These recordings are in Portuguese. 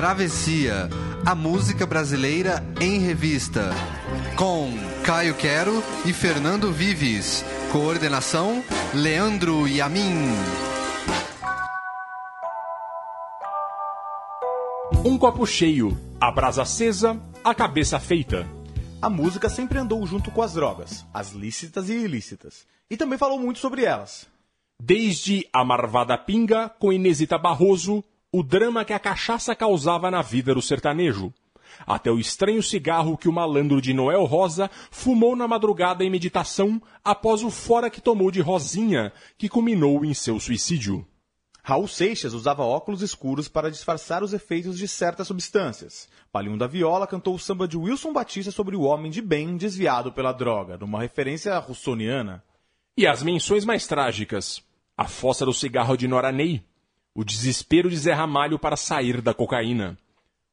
Travessia, a música brasileira em revista. Com Caio Quero e Fernando Vives. Coordenação: Leandro Yamin. Um copo cheio, a brasa acesa, a cabeça feita. A música sempre andou junto com as drogas, as lícitas e ilícitas, e também falou muito sobre elas. Desde a Marvada Pinga com Inesita Barroso, o drama que a cachaça causava na vida do sertanejo, até o estranho cigarro que o malandro de Noel Rosa fumou na madrugada em meditação após o fora que tomou de Rosinha, que culminou em seu suicídio. Raul Seixas usava óculos escuros para disfarçar os efeitos de certas substâncias. Palinho da Viola cantou o samba de Wilson Batista sobre o homem de bem desviado pela droga, numa referência russoniana. E as menções mais trágicas. A fossa do cigarro de Noranei. O desespero de Zé Ramalho para sair da cocaína.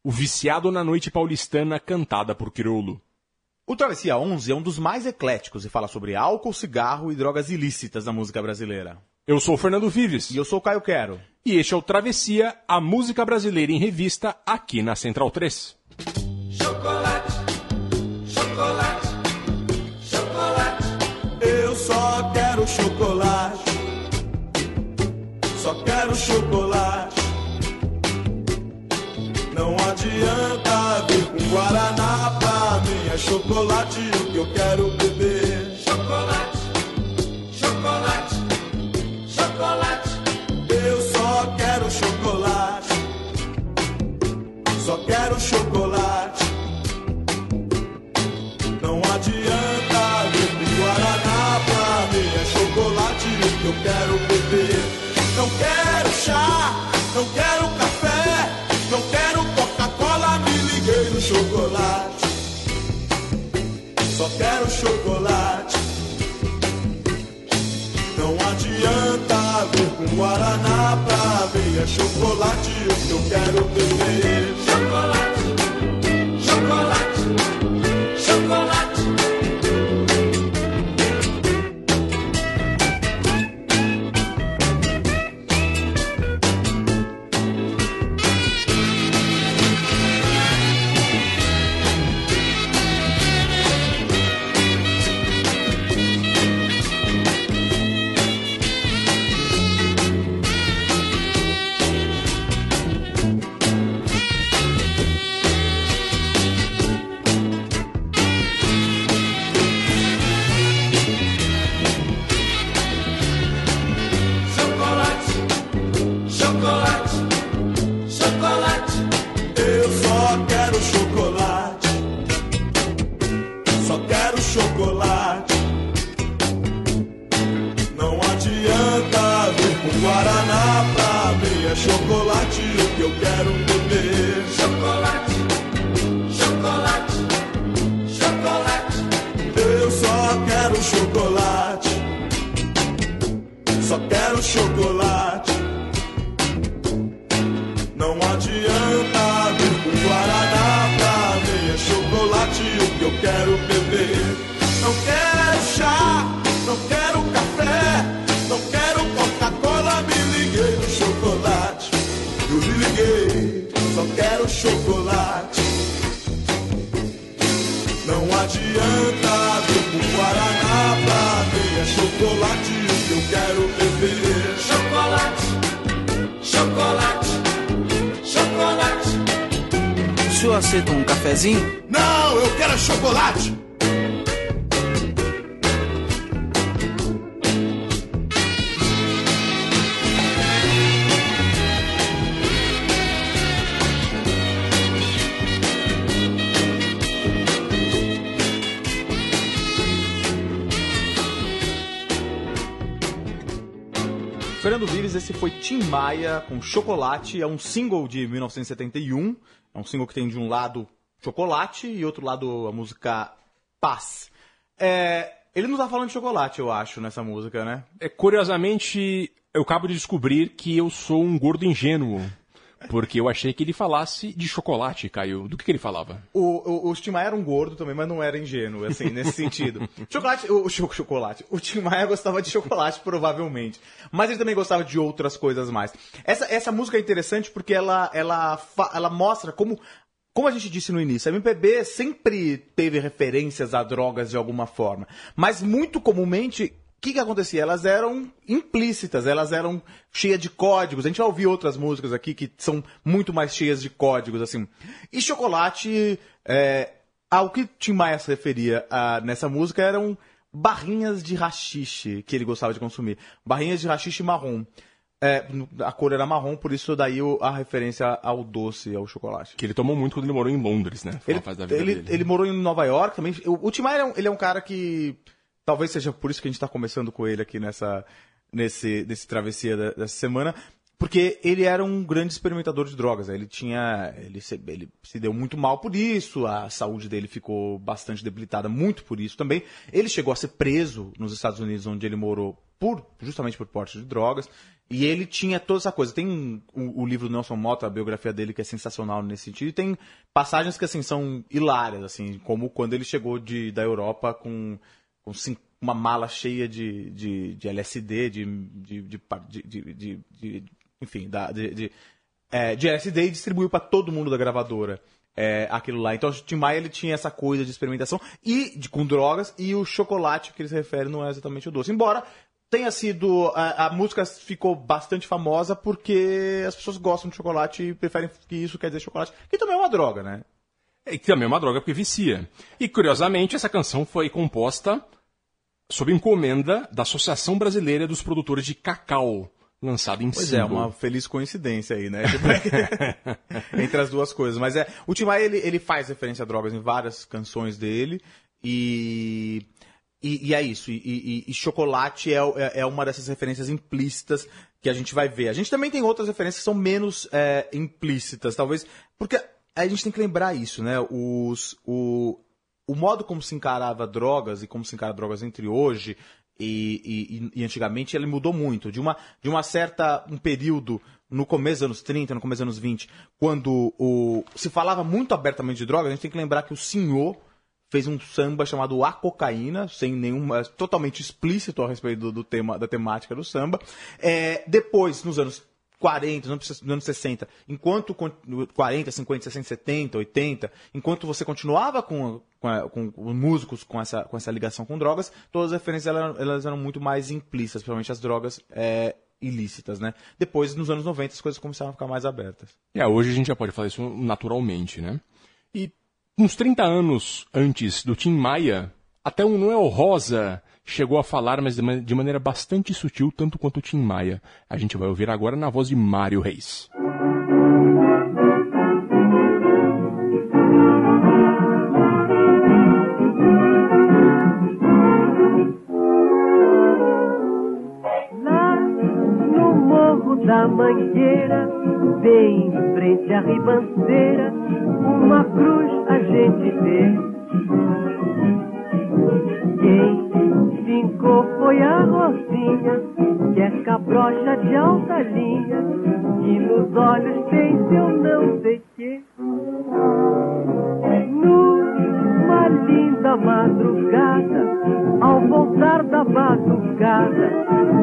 O viciado na noite paulistana cantada por Criolo. O Travessia 11 é um dos mais ecléticos e fala sobre álcool, cigarro e drogas ilícitas na música brasileira. Eu sou o Fernando Vives. E eu sou o Caio Quero. E este é o Travessia, a música brasileira em revista, aqui na Central 3. Chocolate, chocolate, chocolate. Eu só quero chocolate. Quero chocolate. Não adianta vir com Guaraná pra mim. É chocolate o que eu quero beber. Chocolate, chocolate, chocolate. Eu só quero chocolate. Só quero chocolate. No chocolate. Só quero chocolate. Não adianta vir com Guaraná pra mim. É chocolate o que eu quero beber. Foi Tim Maia com Chocolate, é um single de 1971, é um single que tem de um lado chocolate e outro lado a música Paz. É, ele não tá falando de chocolate, eu acho, nessa música, né? É, curiosamente, eu acabo de descobrir que eu sou um gordo ingênuo. Porque eu achei que ele falasse de chocolate, Caio. Do que, que ele falava? O, o, o Tim Maia era um gordo também, mas não era ingênuo, assim, nesse sentido. Chocolate, o, o cho- chocolate. O Tim Maia gostava de chocolate, provavelmente. Mas ele também gostava de outras coisas mais. Essa, essa música é interessante porque ela, ela, ela mostra como. Como a gente disse no início, a MPB sempre teve referências a drogas de alguma forma. Mas muito comumente que, que acontecia? Elas eram implícitas, elas eram cheias de códigos. A gente vai ouvir outras músicas aqui que são muito mais cheias de códigos, assim. E chocolate, é, ao que Tim Maia se referia ah, nessa música eram barrinhas de rachixe que ele gostava de consumir. Barrinhas de rachixe marrom. É, a cor era marrom, por isso daí a referência ao doce, ao chocolate. Que ele tomou muito quando ele morou em Londres, né? Foi Ele, ele, ele morou em Nova York também. O, o Tim Maia, ele é um- ele é um cara que. Talvez seja por isso que a gente tá começando com ele aqui nessa, nesse, nesse travessia da- dessa semana. Porque ele era um grande experimentador de drogas. né? Ele tinha. Ele se, ele se deu muito mal por isso, a saúde dele ficou bastante debilitada, muito por isso também. Ele chegou a ser preso nos Estados Unidos, onde ele morou, por, justamente por porte de drogas. E ele tinha toda essa coisa. Tem o, o livro do Nelson Mota, a biografia dele, que é sensacional nesse sentido. E tem passagens que, assim, são hilárias, assim, como quando ele chegou de, da Europa com, com uma mala cheia de, de, de LSD, de, de, de, de- enfim, da, de, é, de LSD e distribuiu para todo mundo da gravadora. é, aquilo lá. Então o Tim Maia ele tinha essa coisa de experimentação e de, com drogas e o chocolate que ele se refere não é exatamente o doce. Embora tenha sido. A, a música ficou bastante famosa porque as pessoas gostam de chocolate e preferem que isso quer dizer chocolate, que também é uma droga, né? E que também é uma droga porque vicia. E curiosamente, essa canção foi composta sob encomenda da Associação Brasileira dos Produtores de Cacau, lançada em Pois é, uma feliz coincidência aí, né? Entre as duas coisas. Mas é, o Tim Maia, ele, ele faz referência a drogas em várias canções dele e... E, e é isso, e, e- e chocolate é, é- é uma dessas referências implícitas que a gente vai ver. A gente também tem outras referências que são menos é, implícitas, talvez, porque a gente tem que lembrar isso, né? Os, o, o modo como se encarava drogas e como se encara drogas entre hoje e, e- e antigamente ele mudou muito. De uma, de uma certa um período no começo dos anos 30, no começo dos anos 20, quando o, se falava muito abertamente de drogas, a gente tem que lembrar que o senhor fez um samba chamado A Cocaína, sem nenhum. é, totalmente explícito a respeito do, do tema, da temática do samba. É, depois, nos anos 40, nos anos 60, enquanto con- 40, 50, 60, 70, 80, enquanto você continuava com, com, com os músicos com essa, com essa ligação com drogas, todas as referências elas, elas eram muito mais implícitas, principalmente as drogas é, ilícitas, né? Depois, nos anos 90, as coisas começaram a ficar mais abertas. É, hoje a gente já pode falar isso naturalmente, né? E uns 30 anos antes do Tim Maia, até o Noel Rosa chegou a falar, mas de ma- de maneira bastante sutil, tanto quanto Tim Maia. A gente vai ouvir agora na voz de Mário Reis. Da Mangueira, bem em frente à ribanceira, uma cruz a gente vê. Cabrocha de alta linha, e nos olhos tem seu não sei quê. Numa linda madrugada, ao voltar da batucada,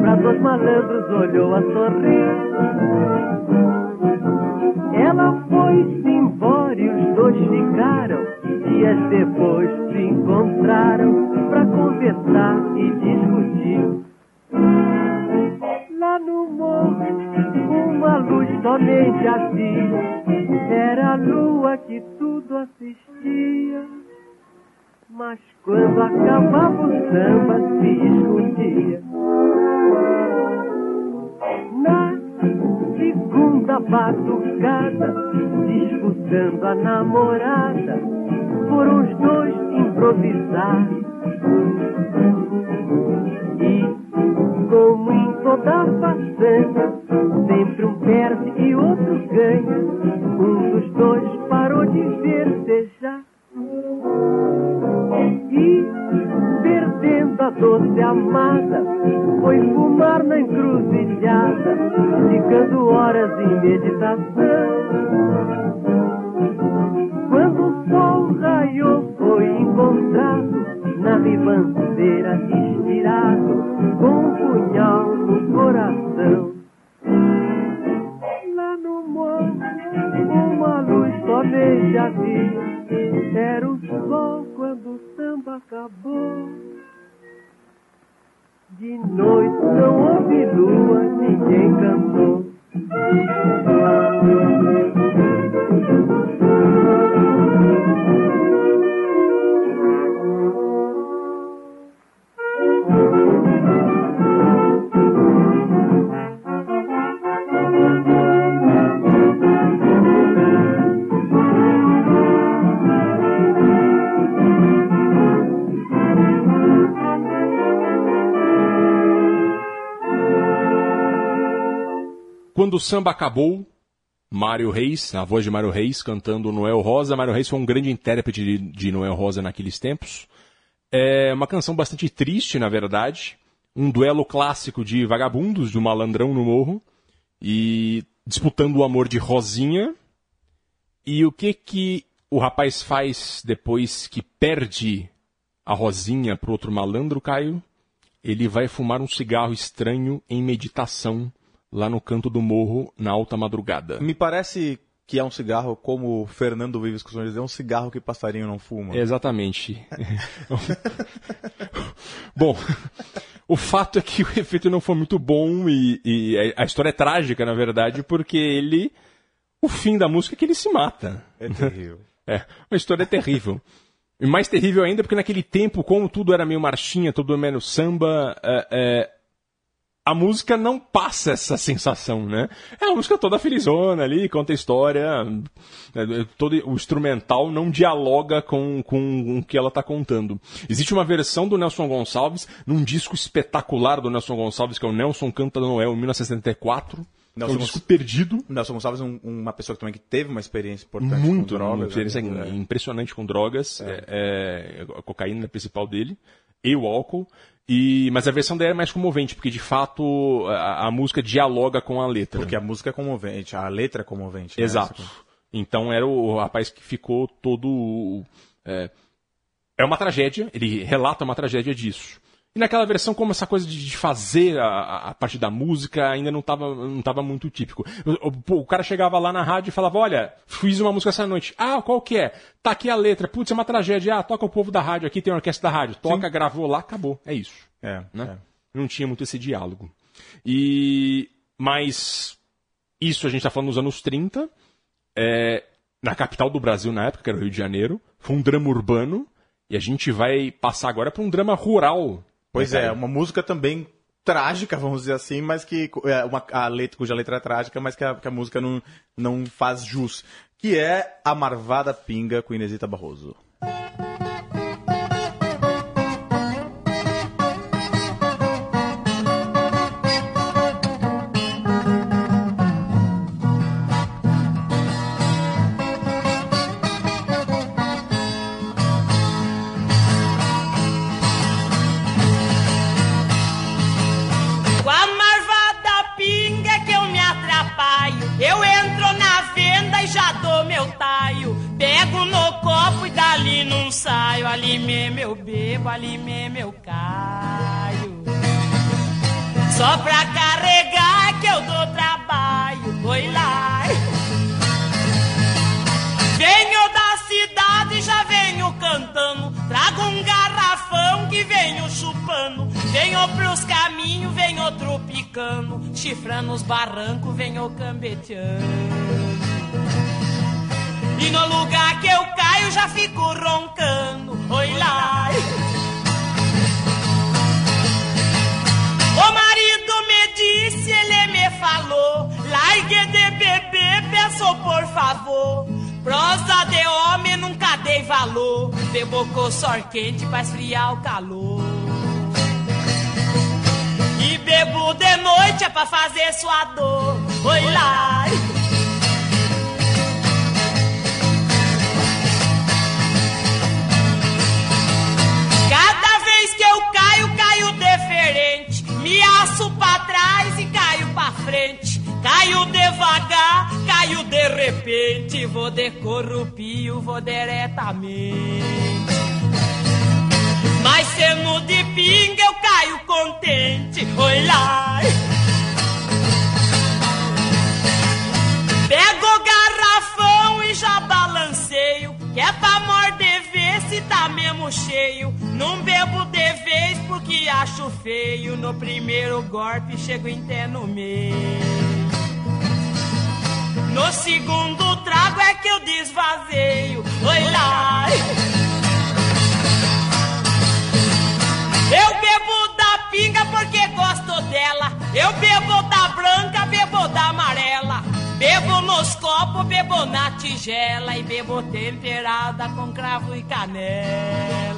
pra dois malandros olhou a sorrir. Ela foi-se embora e os dois ficaram. Dias depois se encontraram pra conversar e discutir. Somente havia. Era a lua que tudo assistia. Mas quando acabava o samba se escondia. Na segunda batucada, disputando a namorada, foram os dois improvisar. E, como em toda façanha, sempre um perde e outro ganha. Um dos dois parou de verdejar. E, perdendo a doce amada, foi fumar na encruzilhada. ficando horas em meditação. Quando o sol raiou, foi encontrado na ribanceira, estirado, com um punhal no coração. Lá no morro, uma luz somente havia, era o sol quando o samba acabou. De noite não houve lua, ninguém cantou. Quando o samba acabou, Mário Reis, a voz de Mário Reis cantando Noel Rosa. Mário Reis foi um grande intérprete de, de Noel Rosa naqueles tempos. É uma canção bastante triste, na verdade. Um duelo clássico de vagabundos, do malandrão no morro. E disputando o amor de Rosinha. E o que que o rapaz faz depois que perde a Rosinha pro outro malandro, Caio? Ele vai fumar um cigarro estranho em meditação lá no canto do morro na alta madrugada. Me parece que é um cigarro, como o Fernando Vives costuma dizer, um cigarro que passarinho não fuma. Exatamente. bom, o fato é que o efeito não foi muito bom e, e a história é trágica, na verdade, porque ele. O fim da música é que ele se mata. É terrível. É, uma história terrível. E mais terrível ainda porque naquele tempo, como tudo era meio marchinha, tudo menos samba, é, é, a música não passa essa sensação, né? É uma música toda felizona ali, conta história, é, todo o instrumental não dialoga com, com o que ela está contando. Existe uma versão do Nelson Gonçalves, num disco espetacular do Nelson Gonçalves, que é o Nelson Canta Noel, em 1964. Nelson é um disco perdido. Nelson Gonçalves é um, uma pessoa que também que teve uma experiência importante Muito, com drogas. uma experiência né? impressionante com drogas. É. É, a cocaína é a principal dele. E o álcool. E, mas a versão dela é mais comovente, porque de fato a, a música dialoga com a letra. Porque a música é comovente, a letra é comovente. né? Exato. Então era o rapaz que ficou todo. É, é uma tragédia, ele relata uma tragédia disso. E naquela versão, como essa coisa de fazer a, a parte da música ainda não estava não tava muito típico. O, o- o cara chegava lá na rádio e falava, olha, fiz uma música essa noite. Ah, qual que é? Tá aqui a letra. Putz, é uma tragédia. Ah, toca o povo da rádio aqui, tem uma orquestra da rádio. Toca, gravou lá, acabou. É isso É, né? é. Não tinha muito esse diálogo. E mas isso a gente está falando nos anos 30, é, na capital do Brasil na época, que era o Rio de Janeiro, foi um drama urbano e a gente vai passar agora para um drama rural. Pois é, uma música também trágica, vamos dizer assim, mas que é uma a letra, cuja letra é trágica, mas que a, que a música não, não faz jus. Que é a Marvada Pinga com Inesita Barroso. Bebo, ali mesmo eu caio. Só pra carregar que eu dou trabalho. Oi lá. Venho da cidade, já venho cantando. Trago um garrafão que venho chupando. Venho pros caminhos, venho tropicando. Chifrando os barrancos, venho cambeteando. E no lugar que eu caio, já fico roncando. Oi lá. O marido me disse, ele me falou. Largue de beber, peço por favor. Prosa de homem nunca dei valor. Bebo com sor quente pra esfriar o calor. E bebo de noite é pra fazer sua dor. Oi lá. Caio de repente, vou de corrupio, vou diretamente. Mas sendo de pinga eu caio contente, oi lá. Pego o garrafão e já balanceio, que é pra morder ver se tá mesmo cheio. Não bebo de vez porque acho feio, no primeiro golpe chego até no meio. No segundo trago é que eu desvazeio. Oi lá. Eu bebo da pinga porque gosto dela. Eu bebo da branca, bebo da amarela. Bebo nos copos, bebo na tigela. E bebo temperada com cravo e canela.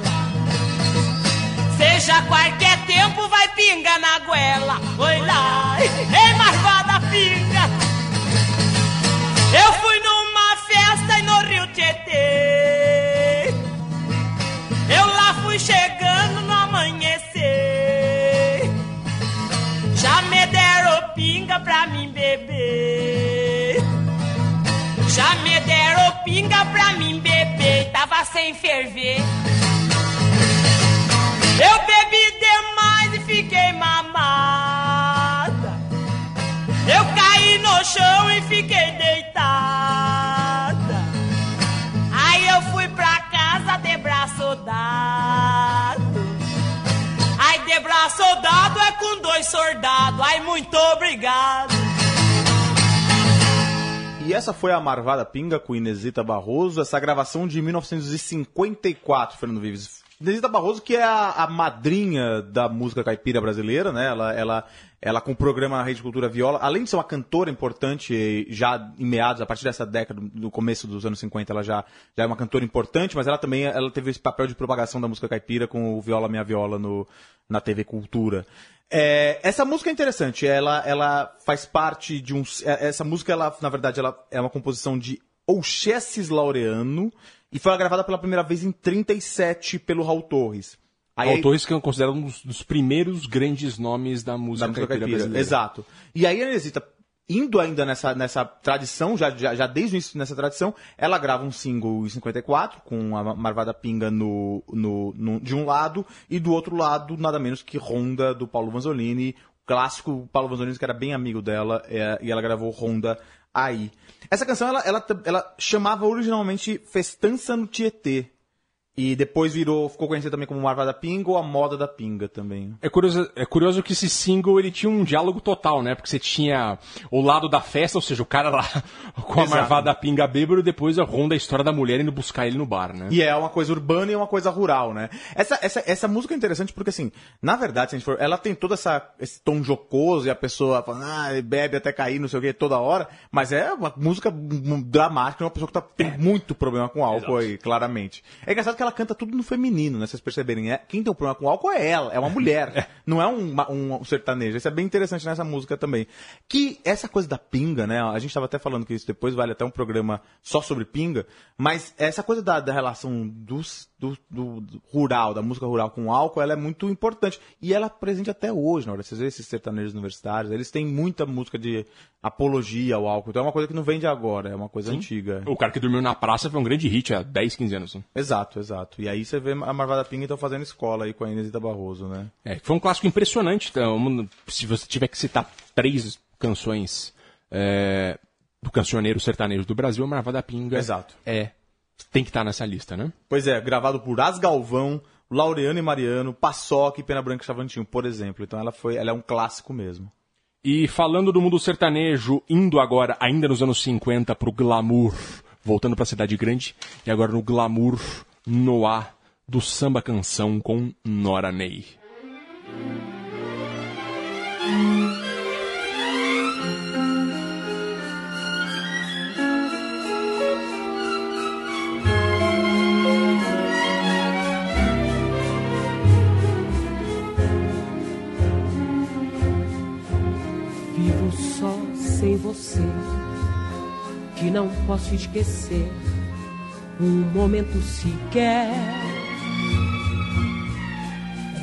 Seja qualquer tempo, vai pinga na goela. Oi lá. Ei, marvada pinga. Eu fui numa festa no Rio Tietê. Eu lá fui chegando no amanhecer. Já me deram pinga pra mim beber. Já me deram pinga pra mim beber. Tava sem ferver. Eu bebi demais e fiquei mamada. Eu caí no chão e fiquei deitada. Aí eu fui pra casa de braço dado. Ai, de braço dado é com dois soldados. Ai, muito obrigado. E essa foi a Marvada Pinga com Inesita Barroso, essa gravação de 1954, Fernando Vives. Inesita Barroso, que é a, a madrinha da música caipira brasileira, né? Ela, ela, ela com o programa na Rede Cultura Viola, além de ser uma cantora importante, já em meados, a partir dessa década, no começo dos anos 50, ela já, já é uma cantora importante, mas ela também ela teve esse papel de propagação da música caipira com o Viola Minha Viola no, na TV Cultura. É, essa música é interessante, ela, ela faz parte de um. é, Essa música, ela, na verdade, ela é uma composição de Oxesses Laureano e foi gravada pela primeira vez em 37 pelo Raul Torres. Aí- Raul Torres, que é considerado um dos, primeiros grandes nomes da música, da música caipira caipira. brasileira. Exato. E aí a Inesita, indo ainda nessa, nessa tradição, já, já, já desde o início nessa tradição, ela grava um single em 54, com a Marvada Pinga no, no, no- de um lado, e do outro lado, nada menos que Honda, do Paulo Vanzolini, o clássico Paulo Vanzolini, que era bem amigo dela, é, e ela gravou Honda aí. Essa canção, ela, ela, ela chamava originalmente Festança no Tietê, e depois virou, ficou conhecida também como Marvada Pinga ou a Moda da Pinga também. É curioso, é curioso que esse single ele tinha um diálogo total, né? Porque você tinha o lado da festa, ou seja, o cara lá com a Exato. marvada pinga bêbado e depois a ronda a história da mulher indo buscar ele no bar, né? E é uma coisa urbana e uma coisa rural, né? Essa, essa, essa música é interessante porque, assim, na verdade, se a gente for, ela tem todo essa, esse tom jocoso e a pessoa falando, ah, bebe até cair, não sei o que, toda hora, mas é uma música dramática, uma pessoa que tá, tem muito problema com álcool aí, claramente. É engraçado que ela canta tudo no feminino, né? Vocês perceberem, é, quem tem um problema com álcool é ela, é uma mulher, não é um, um sertanejo. Isso é bem interessante nessa música também. Que essa coisa da pinga, né? A gente tava até falando que isso depois vale até um programa só sobre pinga, mas essa coisa da, da relação dos, do, do- do rural, da música rural com álcool, ela é muito importante. E ela é presente até hoje, na hora. Vocês veem esses sertanejos universitários, eles têm muita música de apologia ao álcool. Então é uma coisa que não vem de agora, é uma coisa antiga. O cara que dormiu na praça foi um grande hit há 10, 15 anos. né? Exato, exato. E aí você vê a Marvada Pinga então fazendo escola aí com a Inesita Barroso, né? É, foi um clássico impressionante. Então, se você tiver que citar três canções é, do cancioneiro sertanejo do Brasil, a Marvada Pinga Exato. é tem que estar nessa lista, né? Pois é, gravado por As Galvão, Laureano e Mariano, Paçoca e Pena Branca e Chavantinho, por exemplo. Então ela foi, ela é um clássico mesmo. E falando do mundo sertanejo, indo agora, ainda nos anos 50, pro glamour, voltando pra cidade grande, e agora no glamour noir do samba canção com Nora Ney. Sem você, que não posso esquecer um momento sequer.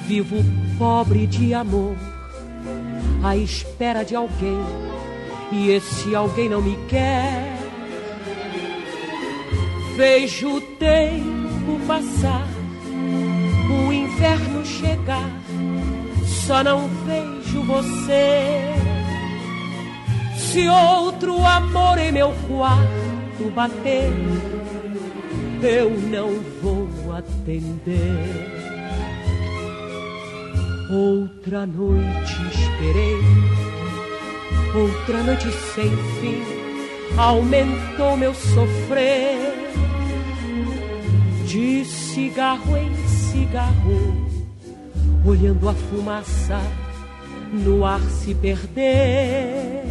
Vivo pobre de amor, à espera de alguém e esse alguém não me quer. Vejo o tempo passar, o inverno chegar, só não vejo você. Se outro amor em meu quarto bater, eu não vou atender. Outra noite esperei, outra noite sem fim, aumentou meu sofrer. De cigarro em cigarro, olhando a fumaça no ar se perder.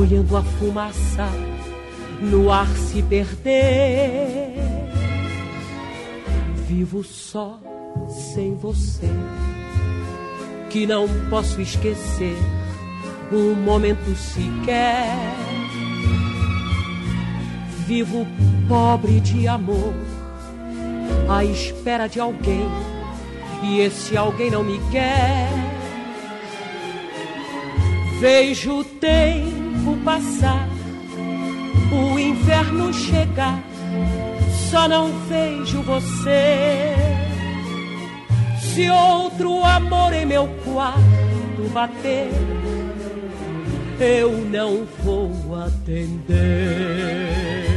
Olhando a fumaça no ar se perder. Vivo só sem você, que não posso esquecer um momento sequer. Vivo pobre de amor, à espera de alguém, e esse alguém não me quer. Vejo o tempo passar, o inverno chegar, só não vejo você. Se outro amor em meu quarto bater, eu não vou atender.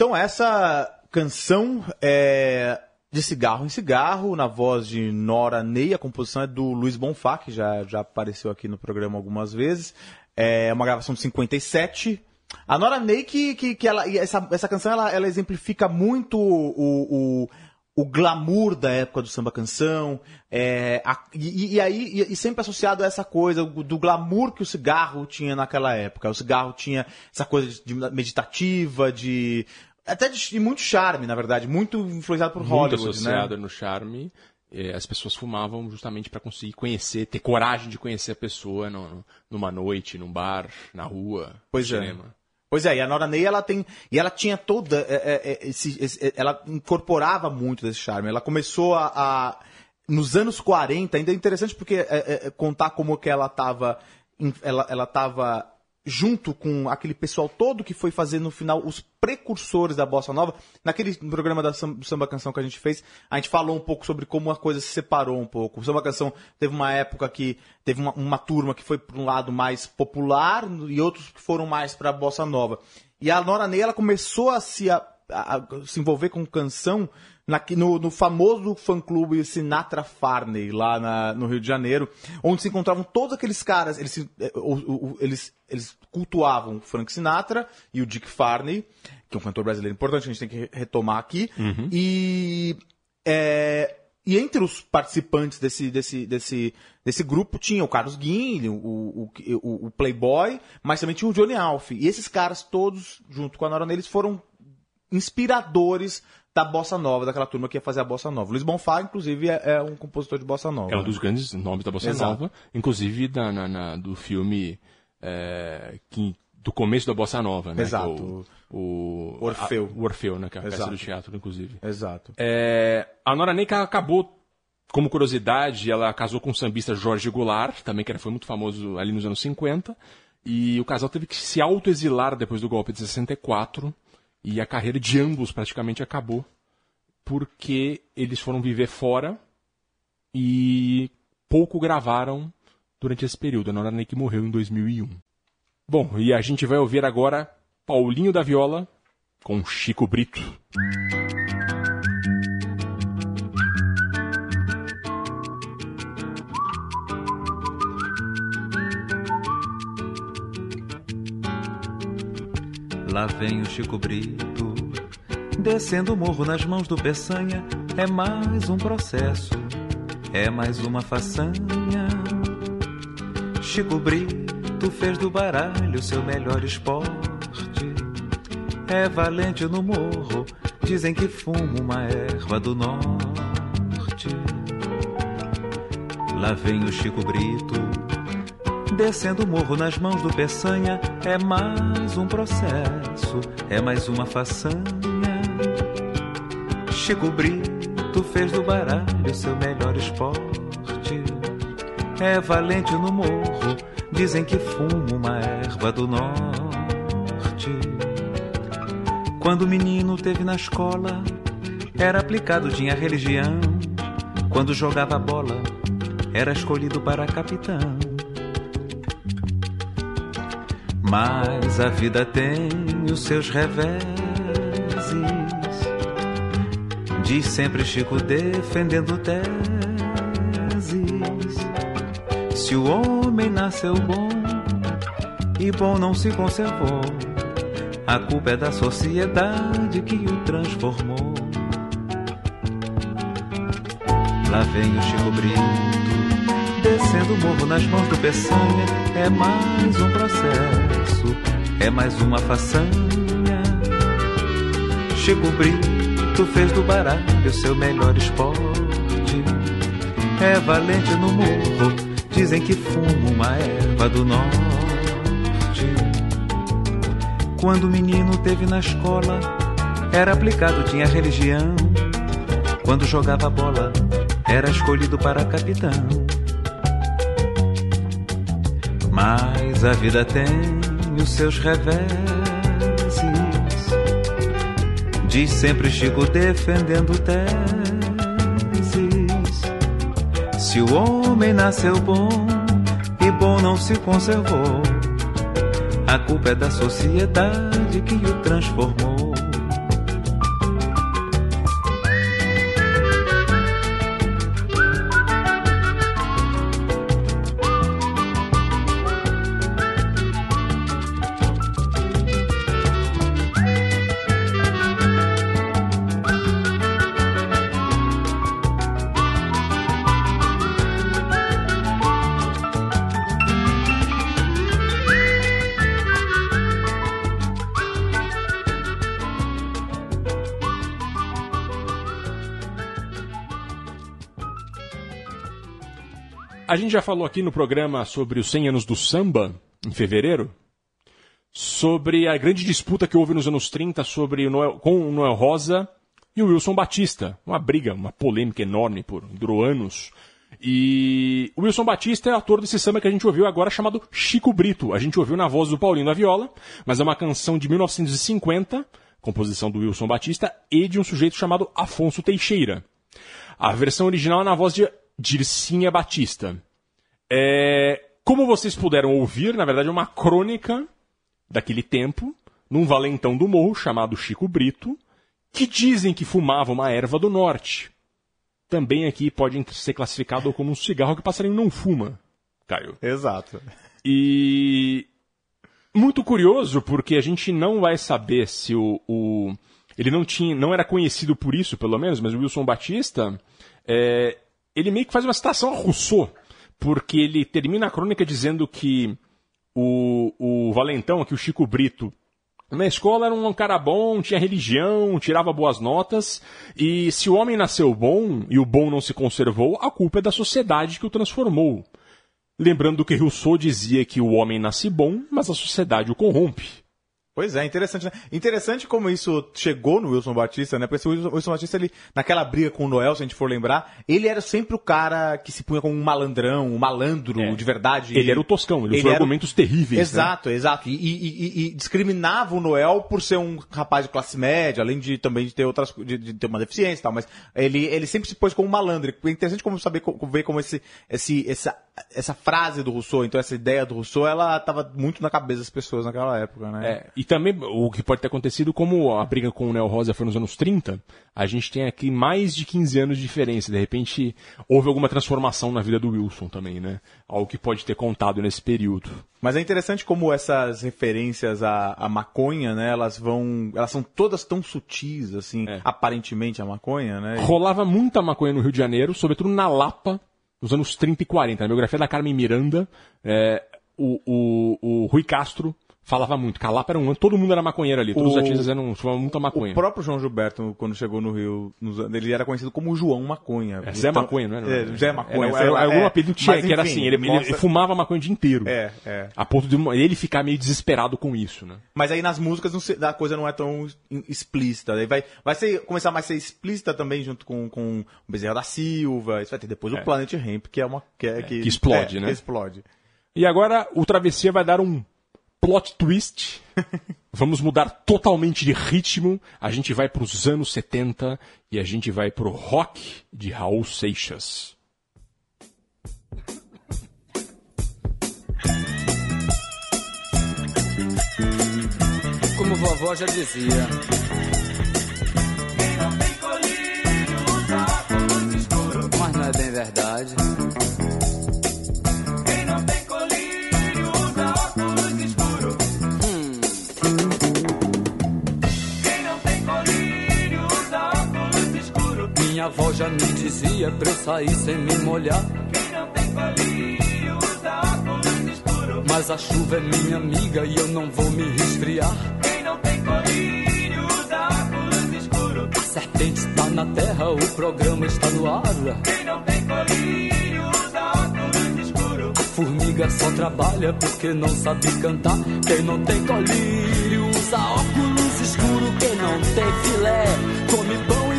Então essa canção é de cigarro em cigarro, na voz de Nora Ney, a composição é do Luiz Bonfá, que já, já apareceu aqui no programa algumas vezes. É uma gravação de 57. A Nora Ney, que, que, que ela, essa, essa canção ela, ela exemplifica muito o, o, o glamour da época do samba canção, é, a- e, e aí e, e sempre associado a essa coisa do glamour que o cigarro tinha naquela época. O cigarro tinha essa coisa de, de meditativa, de até de, muito charme, na verdade, muito influenciado por muito Hollywood, associada né? no charme. eh, As pessoas fumavam justamente para conseguir conhecer, ter coragem de conhecer a pessoa no- numa noite, num bar, na rua, Pois no é. cinema. Pois é, e a Nora Ney, ela tem. E ela tinha toda. é, é, é, esse- esse- ela incorporava muito desse charme. Ela começou a. a- nos anos 40, ainda é interessante porque é, é, é, contar como que ela estava. Ela, ela tava junto com aquele pessoal todo que foi fazer no final os precursores da bossa nova. Naquele programa da sam- do samba canção que a gente fez, a gente falou um pouco sobre como a coisa se separou um pouco. O samba canção teve uma época que teve uma, uma turma que foi para um lado mais popular e outros que foram mais para a bossa nova. E a Nora Ney ela começou a se a- a- a se envolver com canção na- no, no famoso fã-clube Sinatra Farney, lá na- no Rio de Janeiro, onde se encontravam todos aqueles caras, eles, se- eh, o- o- o- eles, eles cultuavam o Frank Sinatra e o Dick Farney, que é um cantor brasileiro importante, a gente tem que re- retomar aqui, e... é, e entre os participantes desse, desse, desse, desse grupo tinha o Carlos Guinle, o, o, o- o Playboy, mas também tinha o Johnny Alf. E esses caras todos, junto com a Nora Ney, eles foram inspiradores da bossa nova, daquela turma que ia fazer a bossa nova. Luiz Bonfá, inclusive, é, é um compositor de bossa nova. É um dos grandes nomes da Bossa Exato. Nova, inclusive da, na- na- do filme é, que, do começo da Bossa Nova, né? Exato. é o, o, Orfeu. a- o Orfeu, né? Que é a peça Exato. do teatro, inclusive. Exato. É, a Nora Neika acabou como curiosidade, ela casou com o sambista Jorge Goulart, também que era- foi muito famoso ali nos anos 50. E o casal teve que se autoexilar depois do golpe de 64. E a carreira de ambos praticamente acabou. Porque eles foram viver fora e pouco gravaram durante esse período. A Nora que morreu em 2001. Bom, e a gente vai ouvir agora Paulinho da Viola com Chico Brito. Lá vem o Chico Brito, descendo o morro nas mãos do Peçanha. É mais um processo, é mais uma façanha. Chico Brito fez do baralho seu melhor esporte. É valente no morro, dizem que fuma uma erva do norte. Lá vem o Chico Brito, Descendo o morro nas mãos do Peçanha é mais um processo, é mais uma façanha. Chico Brito fez do baralho seu melhor esporte. É valente no morro, dizem que fuma uma erva do norte. Quando o menino teve na escola, era aplicado, tinha religião. Quando jogava bola, era escolhido para capitão. Mas a vida tem os seus reveses. Diz sempre Chico defendendo teses. Se o homem nasceu bom e bom não se conservou, a culpa é da sociedade que o transformou. Lá vem o Chico Brito, descendo o morro nas mãos do Peçanha. É mais um processo, é mais uma façanha. Chico Brito fez do baralho seu melhor esporte. É valente no morro, dizem que fuma uma erva do norte. Quando o menino teve na escola, era aplicado, tinha religião. Quando jogava bola, era escolhido para capitão. Mas a vida tem os seus reveses. Diz sempre Chico defendendo teses. Se o homem nasceu bom e bom não se conservou, a culpa é da sociedade que o transformou. Gente já falou aqui no programa sobre os 100 anos do samba, em fevereiro, sobre a grande disputa que houve nos anos 30 sobre o Noel, com o Noel Rosa e o Wilson Batista. Uma briga, uma polêmica enorme por durou anos. E o Wilson Batista é ator desse samba que a gente ouviu agora chamado Chico Brito. A gente ouviu na voz do Paulinho da Viola, mas é uma canção de 1950, composição do Wilson Batista e de um sujeito chamado Afonso Teixeira. A versão original é na voz de Dircinha Batista. É, como vocês puderam ouvir, na verdade é uma crônica daquele tempo, num valentão do morro chamado Chico Brito, que dizem que fumava uma erva do norte. Também aqui pode ser classificado como um cigarro que o passarinho não fuma, Caio. Exato. E muito curioso porque a gente não vai saber se o, o- ele não tinha, não era conhecido por isso, pelo menos, mas o Wilson Batista, é, ele meio que faz uma citação a Rousseau, porque ele termina a crônica dizendo que o, o Valentão, aqui o Chico Brito, na escola era um cara bom, tinha religião, tirava boas notas, e se o homem nasceu bom e o bom não se conservou, a culpa é da sociedade que o transformou. Lembrando que Rousseau dizia que o homem nasce bom, mas a sociedade o corrompe. Pois é, interessante, né? Interessante como isso chegou no Wilson Batista, né? Porque o Wilson, Batista, ele, naquela briga com o Noel, se a gente for lembrar, ele era sempre o cara que se punha como um malandrão, um malandro É. de verdade. Ele era o toscão, ele usou era o- argumentos terríveis. né? Exato, exato. E, e- e- e discriminava o Noel por ser um rapaz de classe média, além de também de ter outras de, de ter uma deficiência e tal, mas ele, ele sempre se pôs como um malandro. É interessante como saber co- ver como esse, esse, essa, essa frase do Rousseau, então essa ideia do Rousseau, ela estava muito na cabeça das pessoas naquela época, né? É, e também o que pode ter acontecido, como a briga com o Neo Rosa foi nos anos 30, a gente tem aqui mais de 15 anos de diferença. De repente, houve alguma transformação na vida do Wilson também, né? Algo que pode ter contado nesse período. Mas é interessante como essas referências à, à maconha, né, elas vão, elas são todas tão sutis, assim, É. aparentemente a maconha, né? Rolava muita maconha no Rio de Janeiro, sobretudo na Lapa, nos anos 30 e 40. Na biografia da Carmen Miranda, é, o, o, o Rui Castro falava muito que a Lapa era um... Todo mundo era maconheiro ali, todos O- os artistas eram, fumavam muita maconha. O próprio João Gilberto, quando chegou no Rio, ele era conhecido como João Maconha. É, Zé Então- Maconha, não era? É, Zé Maconha. Era, era, lá, algum é. apelido tinha, que era enfim, assim, ele, ele mostra- fumava maconha o dia inteiro. É, é. A ponto de ele ficar meio desesperado com isso, né? Mas aí nas músicas não se- a coisa não é tão explícita. Aí vai, vai ser, começar mais a ser explícita também junto com, com o Bezerra da Silva. Isso vai ter depois É. o Planet Ramp, que é uma. Que, é, que, que explode, é, né? Que explode. E agora o Travessia vai dar um plot twist. Vamos mudar totalmente de ritmo. A gente vai para os anos 70 e a gente vai pro rock de Raul Seixas. Como vovó já dizia. Mas não é bem verdade. Já me dizia pra eu sair sem me molhar. Mas a chuva é minha amiga e eu não vou me resfriar. A serpente está na terra, o programa está no ar. A formiga só trabalha porque não sabe cantar. Quem não tem colírio usa óculos escuro. Quem não tem filé come pão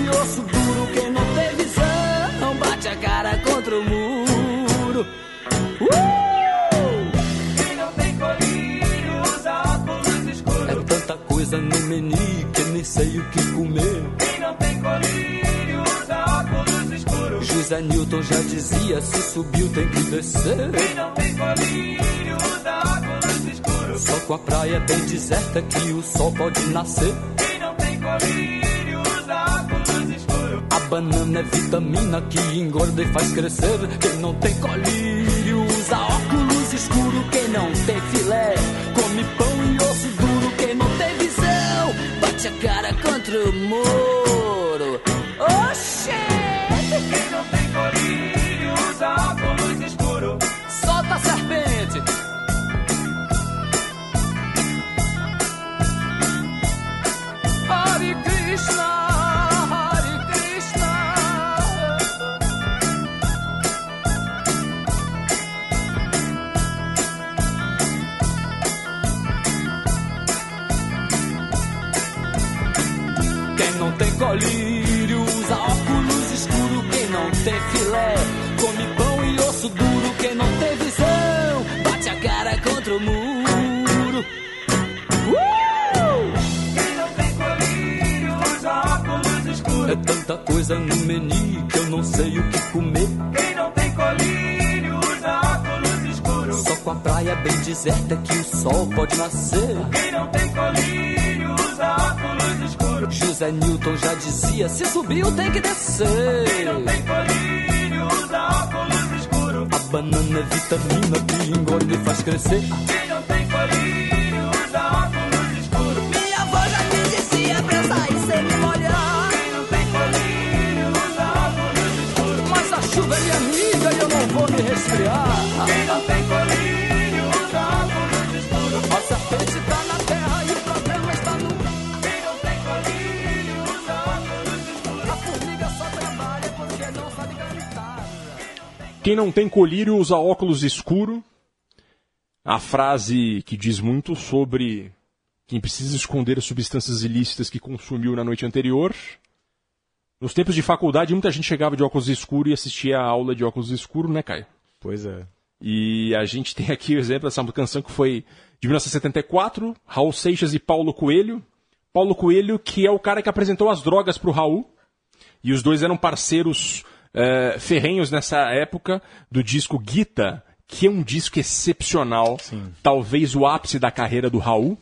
sei o que comer. José Newton já dizia: se subiu tem que descer. Só com a praia bem deserta que o sol pode nascer. A banana é vitamina que engorda e faz crescer. Quem não tem colírio usa óculos escuro. Quem não tem cara contra tem colírio usa óculos escuro. Quem não tem filé come pão e osso duro. Quem não tem visão bate a cara contra o muro. Uh! É tanta coisa no menu que eu não sei o que comer. Quem não tem colírio usa óculos escuros. Só com a praia bem deserta que o sol pode nascer. Quem não tem colírio usa óculos escuros. José Newton já dizia: se subiu tem que descer. Quem não tem colírio usa óculos escuros. A banana é vitamina que engorda e faz crescer. Quem não tem colírio usa óculos escuros. Minha avó já me dizia pra eu sair sem me molhar. Quem não tem colírio usa óculos escuros. Mas a chuva é minha amiga e eu não vou me resfriar. Quem não tem colírio usa óculos escuro. A frase que diz muito sobre quem precisa esconder as substâncias ilícitas que consumiu na noite anterior. Nos tempos de faculdade, muita gente chegava de óculos escuros e assistia a aula de óculos escuros, né, Caio? Pois é. E a gente tem aqui o exemplo dessa canção que foi de 1974, Raul Seixas e Paulo Coelho. Paulo Coelho, que é o cara que apresentou as drogas pro Raul. E os dois eram parceiros eh, ferrenhos nessa época do disco Guita, que é um disco excepcional. Talvez o ápice da carreira do Raul.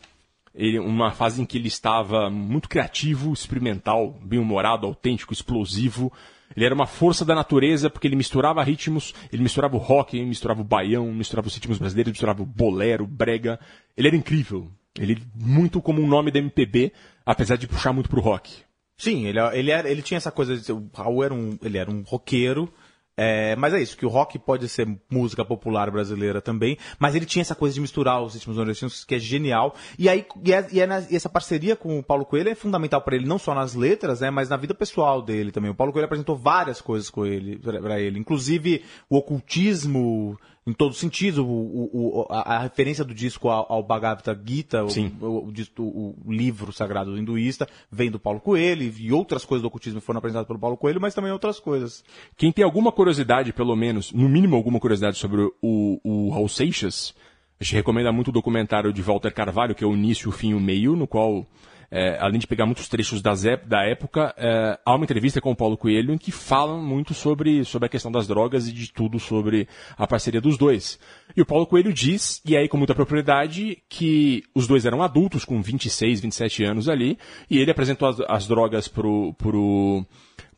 Ele, uma fase em que ele estava muito criativo, experimental, bem-humorado, autêntico, explosivo. Ele era uma força da natureza porque ele misturava ritmos, ele misturava o rock, ele misturava o baião, misturava os ritmos brasileiros, misturava o bolero, brega. Ele era incrível. Ele muito como um nome da MPB, apesar de puxar muito pro rock. Sim, ele, ele, era, ele tinha essa coisa de o Raul era um, ele era um roqueiro, é, mas é isso, que o rock pode ser música popular brasileira também, mas ele tinha essa coisa de misturar os ritmos nordestinos, que é genial. E aí, e, é- e é na- e essa parceria com o Paulo Coelho é fundamental para ele, não só nas letras, né, mas na vida pessoal dele também. O Paulo Coelho apresentou várias coisas com ele, para ele, inclusive o ocultismo em todo sentido, o, o- o- a, a referência do disco ao, ao Bhagavad Gita, o- o, o livro sagrado hinduísta, vem do Paulo Coelho, e outras coisas do ocultismo foram apresentadas pelo Paulo Coelho, mas também outras coisas. Quem tem alguma curiosidade, pelo menos, no mínimo alguma curiosidade sobre o, o Raul Seixas, a gente recomenda muito o documentário de Walter Carvalho, que é o Início, o Fim e o Meio, no qual, é, além de pegar muitos trechos das da época, é, há uma entrevista com o Paulo Coelho em que falam muito sobre, sobre a questão das drogas e de tudo sobre a parceria dos dois. E o Paulo Coelho diz, e aí com muita propriedade, que os dois eram adultos, com 26, 27 anos ali, e ele apresentou as, as drogas pro, pro,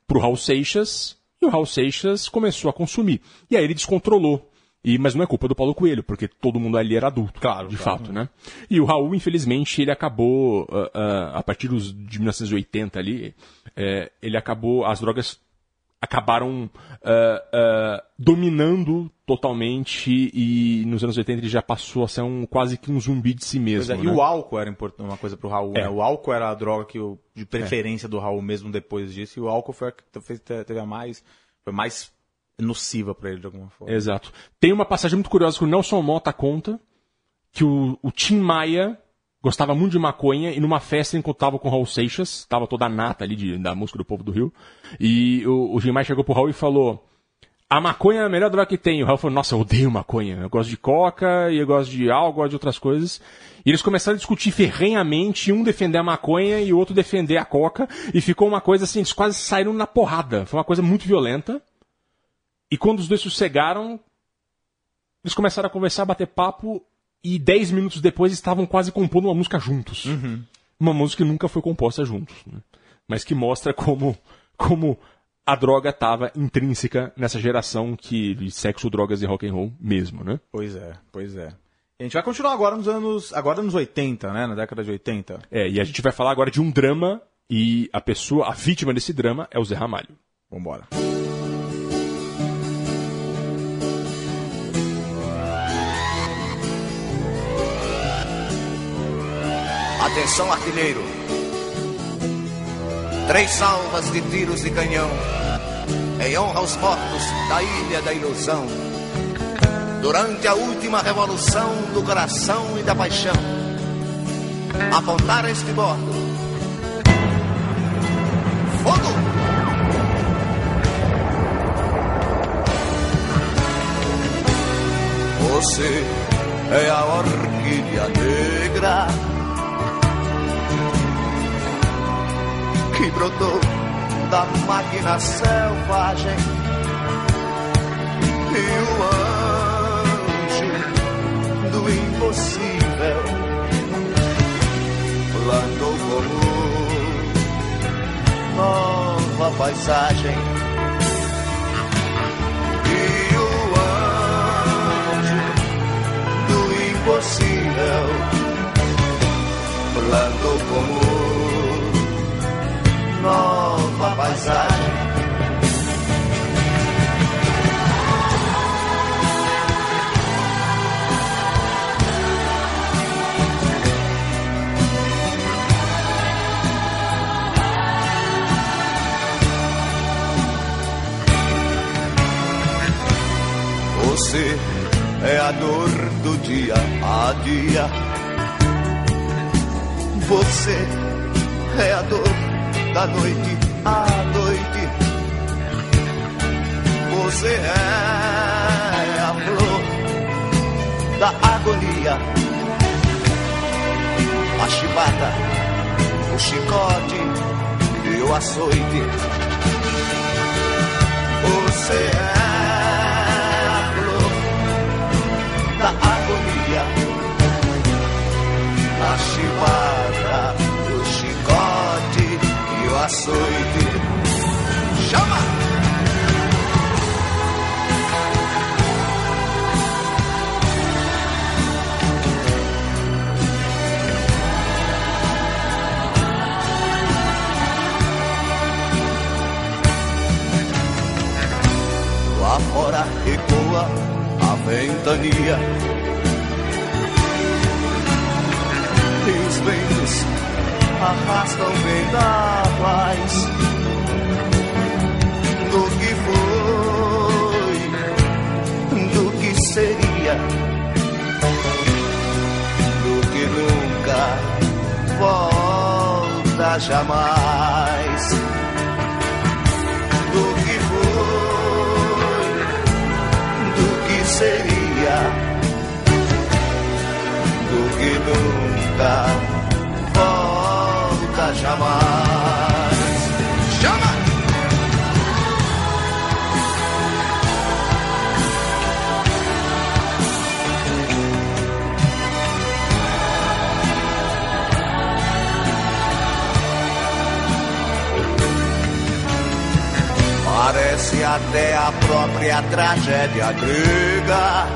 pro Raul Seixas, e o Raul Seixas começou a consumir. E aí ele descontrolou. E, mas não é culpa do Paulo Coelho, porque todo mundo ali era adulto, Claro, de claro. fato, né? E o Raul, infelizmente, ele acabou, ah, ah, a partir dos, de 1980 ali, eh, ele acabou, as drogas acabaram ah, dominando totalmente e nos anos 80 ele já passou a ser um, quase que um zumbi de si Pois mesmo. é, né? E o álcool era importante, uma coisa pro Raul, É. né? O álcool era a droga que o- de preferência do Raul mesmo depois disso, e o álcool foi a que fez, teve a mais, foi mais nociva pra ele de alguma forma. Exato. Tem uma passagem muito curiosa que o Nelson Mota conta que o, o Tim Maia gostava muito de maconha e numa festa encontrava com o Raul Seixas, tava toda a nata ali de- da música do povo do Rio, e o, o Tim Maia chegou pro Raul e falou a maconha é a melhor droga que tem. O Raul falou, nossa, eu odeio maconha. Eu gosto de coca e eu gosto de álcool, gosto de outras coisas. E eles começaram a discutir ferrenhamente, um defender a maconha e o outro defender a coca. E ficou uma coisa assim, eles quase saíram na porrada. Foi uma coisa muito violenta. E quando os dois sossegaram, eles começaram a conversar, bater papo, e dez minutos depois estavam quase compondo uma música juntos. Uma música que nunca foi composta juntos. né? Mas que mostra como, como a droga estava intrínseca nessa geração que de sexo, drogas e rock and roll mesmo, né? Pois é, pois é. E a gente vai continuar agora nos anos, agora nos 80, né? Na década de 80. É, e a gente vai falar agora de um drama, e a pessoa, a vítima desse drama é o Zé Ramalho. Vambora. Atenção, artilheiro. Três salvas de tiros de canhão em honra aos mortos da Ilha da Ilusão. Durante a última revolução do coração e da paixão, apontaram este bordo. Fogo! Você é a orquídea negra que brotou da máquina selvagem. E o anjo do impossível plantou como nova paisagem. E o anjo do impossível plantou como nova paisagem. Você é a dor do dia a dia. Você é a dor da noite à noite. Você é a flor da agonia. A chibata, o chicote e o açoite. Você é a flor da agonia. A chibata, açoite. Chama! Lá fora ecoa a ventania E os ventos arrastam vendavais Do que foi, do que seria Do que nunca volta jamais. Do que foi do que seria, do que nunca jamais. Chama! Parece até a própria tragédia grega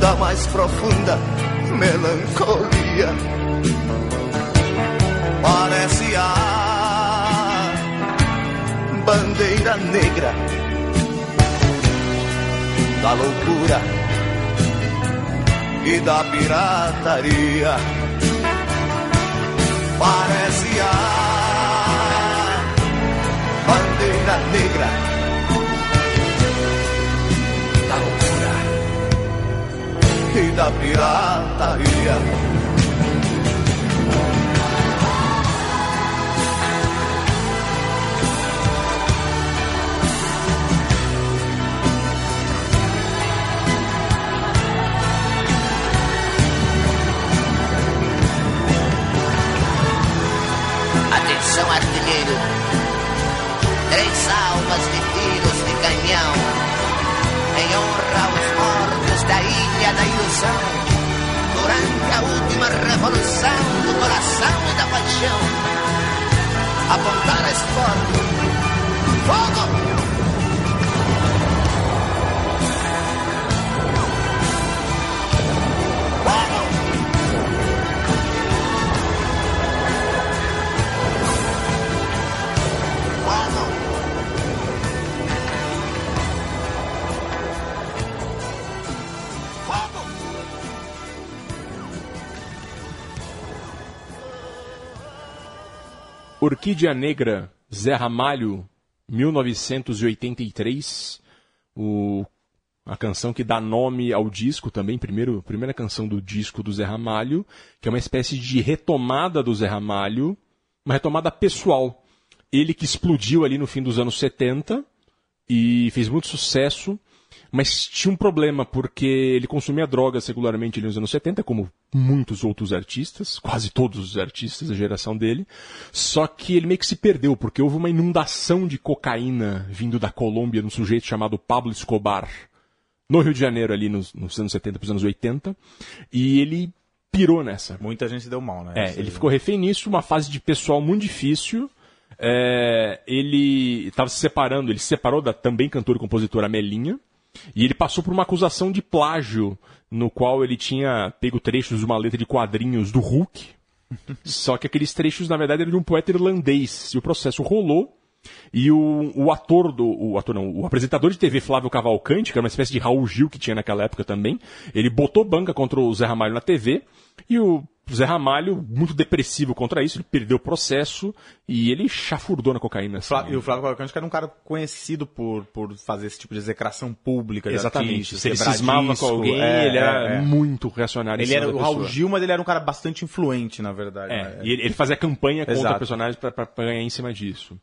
Da mais profunda melancolia. Parece a bandeira negra. Da loucura e da pirataria. Parece a bandeira negra e da pirataria. Atenção, artilheiro. Três alvas de tiros de canhão. Da ilha da ilusão. Durante a última revolução do coração e da paixão. Apontar a esporte. Fogo! Orquídea Negra, Zé Ramalho, 1983. O, a canção que dá nome ao disco também, primeiro, primeira canção do disco do Zé Ramalho, que é uma espécie de retomada do Zé Ramalho, uma retomada pessoal. Ele que explodiu ali no fim dos anos 70 e fez muito sucesso, mas tinha um problema, porque ele consumia drogas regularmente nos anos 70, como muitos outros artistas, quase todos os artistas da geração dele. Só que ele meio que se perdeu, porque houve uma inundação de cocaína vindo da Colômbia de um sujeito chamado Pablo Escobar, no Rio de Janeiro, ali nos, nos anos 70 para os anos 80, e ele pirou nessa. Muita gente se deu mal, né? É, ele ficou refém nisso, uma fase de pessoal muito difícil. É, ele estava se separando, ele se separou da também cantora e compositora Melinha, e ele passou por uma acusação de plágio, no qual ele tinha pego trechos de uma letra de quadrinhos do Hulk. Só que aqueles trechos, na verdade, eram de um poeta irlandês. E o processo rolou. E o, o ator do. O ator não, o apresentador de TV Flávio Cavalcante, que era uma espécie de Raul Gil que tinha naquela época também, ele botou banca contra o Zé Ramalho na TV. E o Zé Ramalho, muito depressivo contra isso, ele perdeu o processo e ele chafurdou na cocaína. assim. E o Flávio Cavalcante era um cara conhecido por, por fazer esse tipo de execração pública. Exatamente. Se ele cismava com alguém, é, ele era é, é. muito reacionário. Ele era o Raul. Gil, mas ele era um cara bastante influente, na verdade. É, né? e ele, ele fazia campanha contra Exato. personagens pra ganhar em cima disso.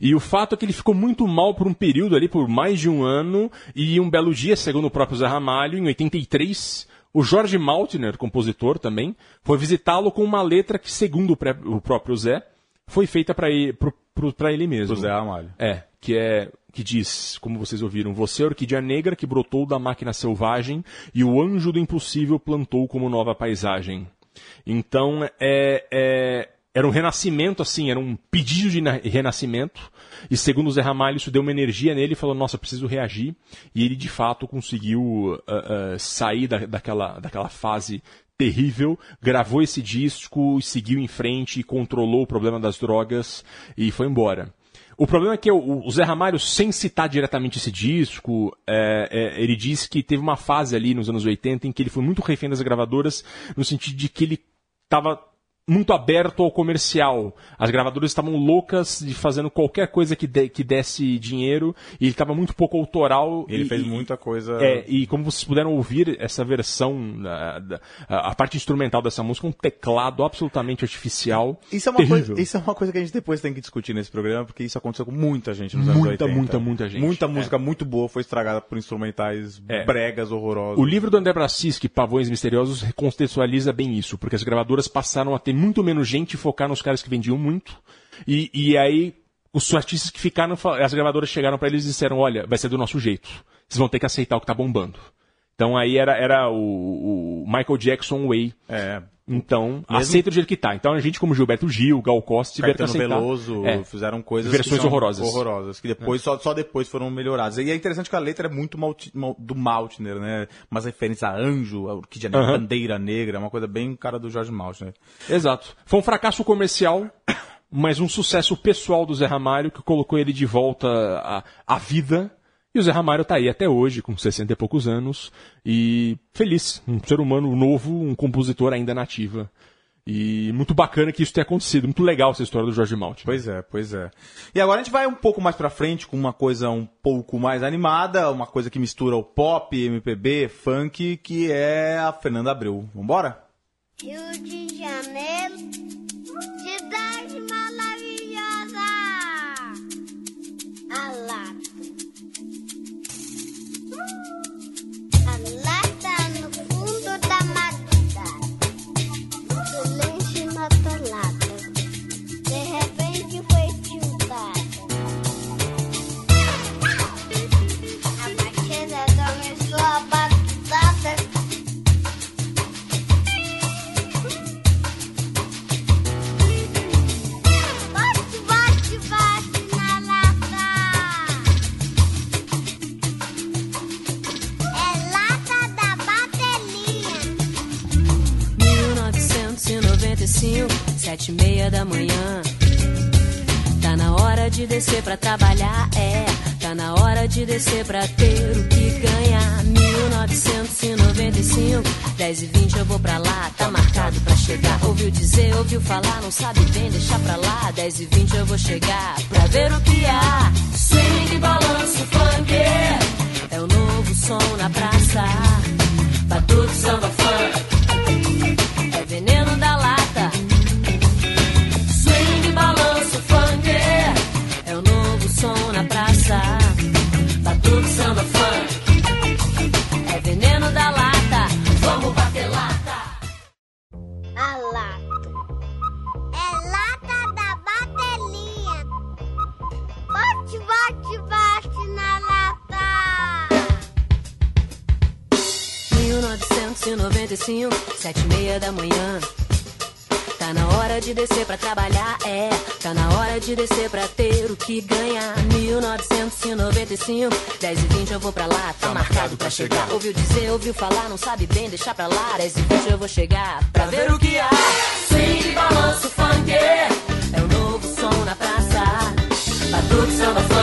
E o fato é que ele ficou muito mal por um período ali, por mais de um ano, e um belo dia, segundo o próprio Zé Ramalho, em 83, o Jorge Maltner, compositor também, foi visitá-lo com uma letra que, segundo o, pré- o próprio Zé, foi feita pra ele, mesmo. Pro Zé Ramalho. É, que é que diz, como vocês ouviram, você é a orquídea negra que brotou da máquina selvagem e o anjo do impossível plantou como nova paisagem. Então, é, é, era um renascimento, assim, era um pedido de na- renascimento. E segundo o Zé Ramalho, isso deu uma energia nele e falou, nossa, preciso reagir. E ele, de fato, conseguiu ah, ah, sair da, daquela, daquela fase terrível, gravou esse disco, seguiu em frente, controlou o problema das drogas e foi embora. O problema é que o, o Zé Ramalho, sem citar diretamente esse disco, é, é, ele diz que teve uma fase ali nos anos 80 em que ele foi muito refém das gravadoras, no sentido de que ele estava muito aberto ao comercial. As gravadoras estavam loucas de fazendo qualquer coisa que, de- que desse dinheiro, e ele estava muito pouco autoral. Ele e- fez e- muita coisa. é, e como vocês puderam ouvir, essa versão, da- da- a, a parte instrumental dessa música, é um teclado absolutamente artificial. Isso é, uma terrível. coisa, isso é uma coisa que a gente depois tem que discutir nesse programa, porque isso aconteceu com muita gente nos anos Muita, 80. muita, muita gente. Muita É. música muito boa foi estragada por instrumentais É. bregas, horrorosos. O livro do André Bracischi, Pavões Misteriosos, contextualiza bem isso, porque as gravadoras passaram a ter muito menos gente focar nos caras que vendiam muito. E, e aí, os artistas que ficaram, as gravadoras chegaram pra eles e disseram: olha, vai ser do nosso jeito. Vocês vão ter que aceitar o que tá bombando. Então aí era, era o, o Michael Jackson Way. É. Então, Mesmo- aceita do jeito que tá. Então a gente, como Gilberto Gil, Gal Costa, tiveram que aceitar. Veloso É. fizeram coisas Versões que horrorosas. horrorosas que depois só, só depois foram melhoradas e é interessante que a letra é muito Malti- Mal- do Maltner né umas referências a anjo a orquídea negra, Aham. bandeira negra uma coisa bem cara do Jorge Maltner Exato. Foi um fracasso comercial, mas um sucesso pessoal do Zé Ramalho que colocou ele de volta à, à vida. E o Zé Ramalho tá aí até hoje, com 60 e poucos anos, e feliz. Um ser humano novo, um compositor ainda nativa. E muito bacana que isso tenha acontecido. Muito legal essa história do Jorge Maltner. Pois é, pois é. E agora a gente vai um pouco mais pra frente com uma coisa um pouco mais animada, uma coisa que mistura o pop, MPB, funk, que é a Fernanda Abreu. Vambora? Rio de Janeiro, 1995, sete e meia da manhã. Tá na hora de descer pra trabalhar, é. Tá na hora de descer pra ter o que ganhar. 1995, 10 e 20 eu vou pra lá, tá marcado pra chegar. Ouviu dizer, ouviu falar, não sabe bem, deixa pra lá. 10 e 20 eu vou chegar pra ver o que há. Swing, balanço, funk. É o novo som na praça. Batuque, samba, funk. 1995, sete e meia da manhã. Tá na hora de descer pra trabalhar, é. Tá na hora de descer pra ter o que ganhar. 1995, 10 e 20 eu vou pra lá, tá marcado pra chegar. Ouviu dizer, ouviu falar, não sabe bem, deixar pra lá. 10 e 20 eu vou chegar pra ver o que há. Swing, balanço, funk. É o novo som na praça. Batuque, samba, funk.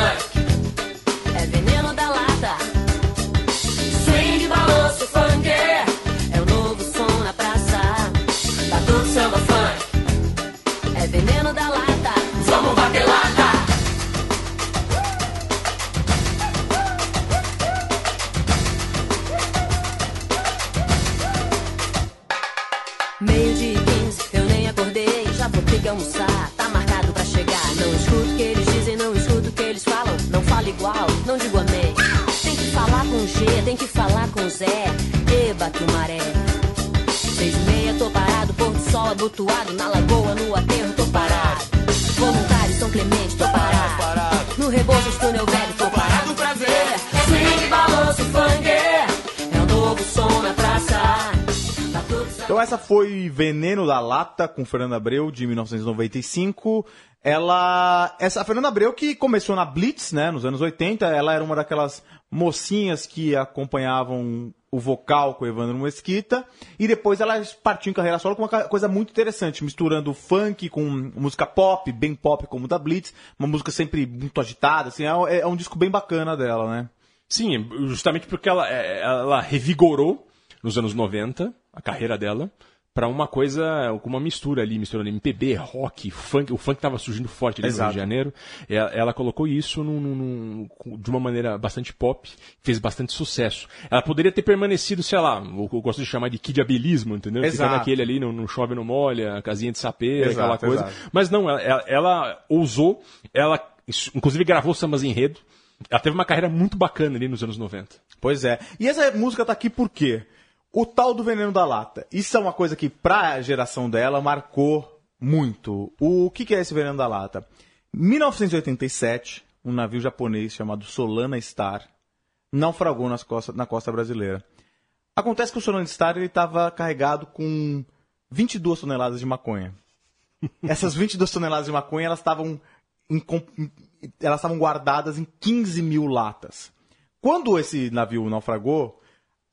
O maré. Seis e meia, tô parado, pôr do sol abotoado. Na lagoa, no aterro, tô parado. Voluntário, São Clemente, tô parado. No Rebouças, túnel velho, tô parado pra ver. Swing, balanço, funk. É o novo som na praça. Tá. Então essa foi Veneno da Lata com Fernanda Abreu de 1995. Ela, essa a Fernanda Abreu que começou na Blitz, né, nos anos 80, ela era uma daquelas mocinhas que acompanhavam o vocal com o Evandro Mesquita e depois ela partiu em carreira solo com uma coisa muito interessante, misturando funk com música pop, bem pop como da Blitz, uma música sempre muito agitada, assim, é, é um disco bem bacana dela, né? Sim, justamente porque ela, é, ela revigorou nos anos 90 a carreira dela pra uma coisa com uma mistura ali, misturando MPB, rock, funk. O funk tava surgindo forte ali no Rio Exato. de Janeiro. Ela, ela colocou isso num- num- de uma maneira bastante pop, fez bastante sucesso. Ela poderia ter permanecido, sei lá, o que eu gosto de chamar de kidabelismo, entendeu? Exato. Ficar naquele ali, não, não chove, não molha, casinha de sapê, Exato, aquela coisa. exato. Mas não, ela, ela, ela ousou, ela inclusive gravou sambas enredo. Ela teve uma carreira muito bacana ali nos anos 90. Pois é. E essa música tá aqui por quê? O tal do veneno da lata. Isso é uma coisa que, pra geração dela, marcou muito. O que, que é esse veneno da lata? 1987, um navio japonês chamado Solana Star naufragou nas costa, na costa brasileira. Acontece que o Solana Star estava carregado com 22 toneladas de maconha. Essas 22 toneladas de maconha, estavam elas estavam guardadas em 15 mil latas. Quando esse navio naufragou,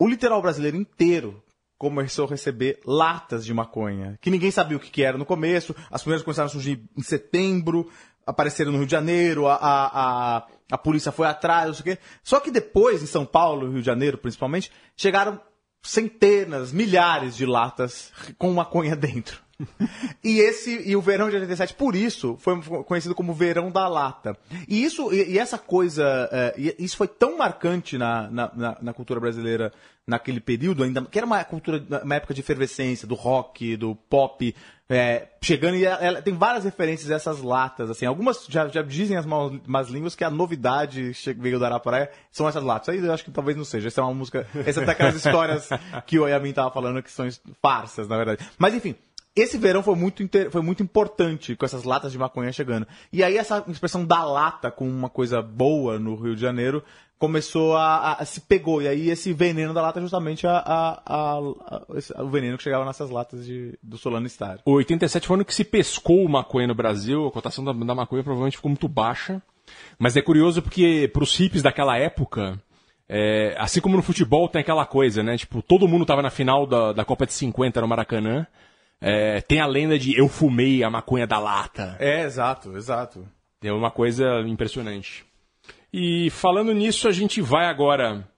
o litoral brasileiro inteiro começou a receber latas de maconha, que ninguém sabia o que, que era no começo. As primeiras começaram a surgir em setembro, apareceram no Rio de Janeiro, a, a, a, a polícia foi atrás, não sei o quê. Só que depois, em São Paulo, Rio de Janeiro principalmente, chegaram centenas, milhares de latas com maconha dentro. E esse e o verão de 87, por isso, foi conhecido como verão da lata. E isso e, e essa coisa, eh, e isso foi tão marcante na, na, na- na cultura brasileira naquele período ainda, que era uma cultura, uma época de efervescência do rock, do pop, eh, chegando e ela, ela tem várias referências a essas latas, assim, algumas já, já dizem as más, más línguas que a novidade veio da Araparaia são essas latas. Aí eu acho que talvez não seja, essa é uma música, essa é daquelas histórias que o Yamin tava falando que são farsas, na verdade. Mas enfim, esse verão foi muito, inter- foi muito importante com essas latas de maconha chegando. E aí essa expressão da lata com uma coisa boa no Rio de Janeiro começou a, a- se pegou. E aí esse veneno da lata é justamente a, a- o veneno que chegava nessas latas de, do Solano Star. O 87 foi o ano que se pescou maconha no Brasil, a cotação da, da maconha provavelmente ficou muito baixa. Mas é curioso porque pros hippies daquela época, é, assim como no futebol tem aquela coisa, né? Tipo, todo mundo tava na final da, da Copa de 50 no Maracanã. É, tem a lenda de eu fumei a maconha da lata. É, exato, exato. É uma coisa impressionante. E falando nisso, a gente vai agora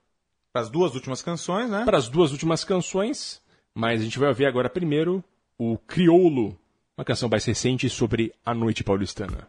Para as duas últimas canções, né? para as duas últimas canções, mas a gente vai ouvir agora primeiro o Criolo, uma canção mais recente sobre a noite paulistana.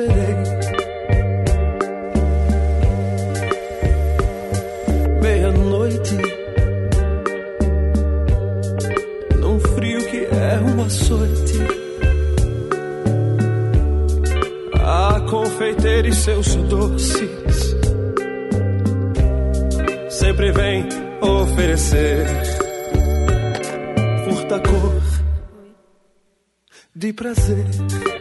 Esperei. Meia-noite. num frio que é um açoite. A confeiteira e seus doces sempre vem oferecer furta cor de prazer.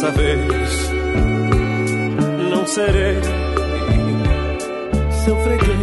Dessa vez não serei seu freguês.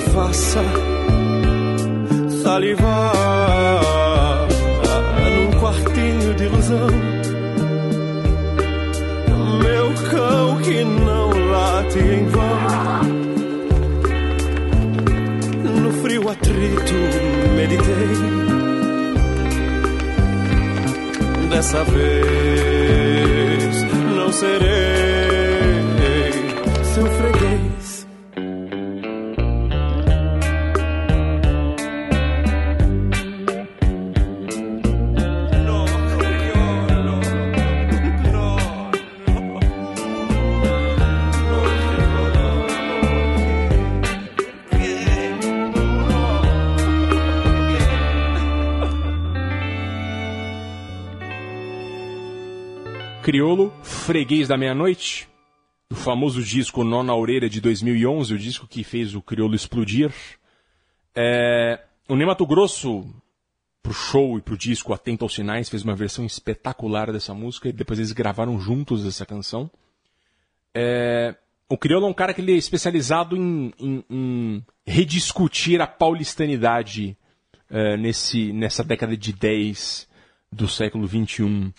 Faça salivar num quartinho de ilusão. Meu cão que não late em vão. No frio atrito meditei dessa vez não serei Criolo, Freguês da Meia-Noite, do famoso disco Nona Aureira de 2011, o disco que fez o Criolo explodir. É, o Ney Mato Grosso, pro show e pro disco Atento aos Sinais, fez uma versão espetacular dessa música e depois eles gravaram juntos essa canção. É, o Criolo é um cara que ele é especializado em, em- em rediscutir a paulistanidade é, nesse, nessa década de 10 do século 21.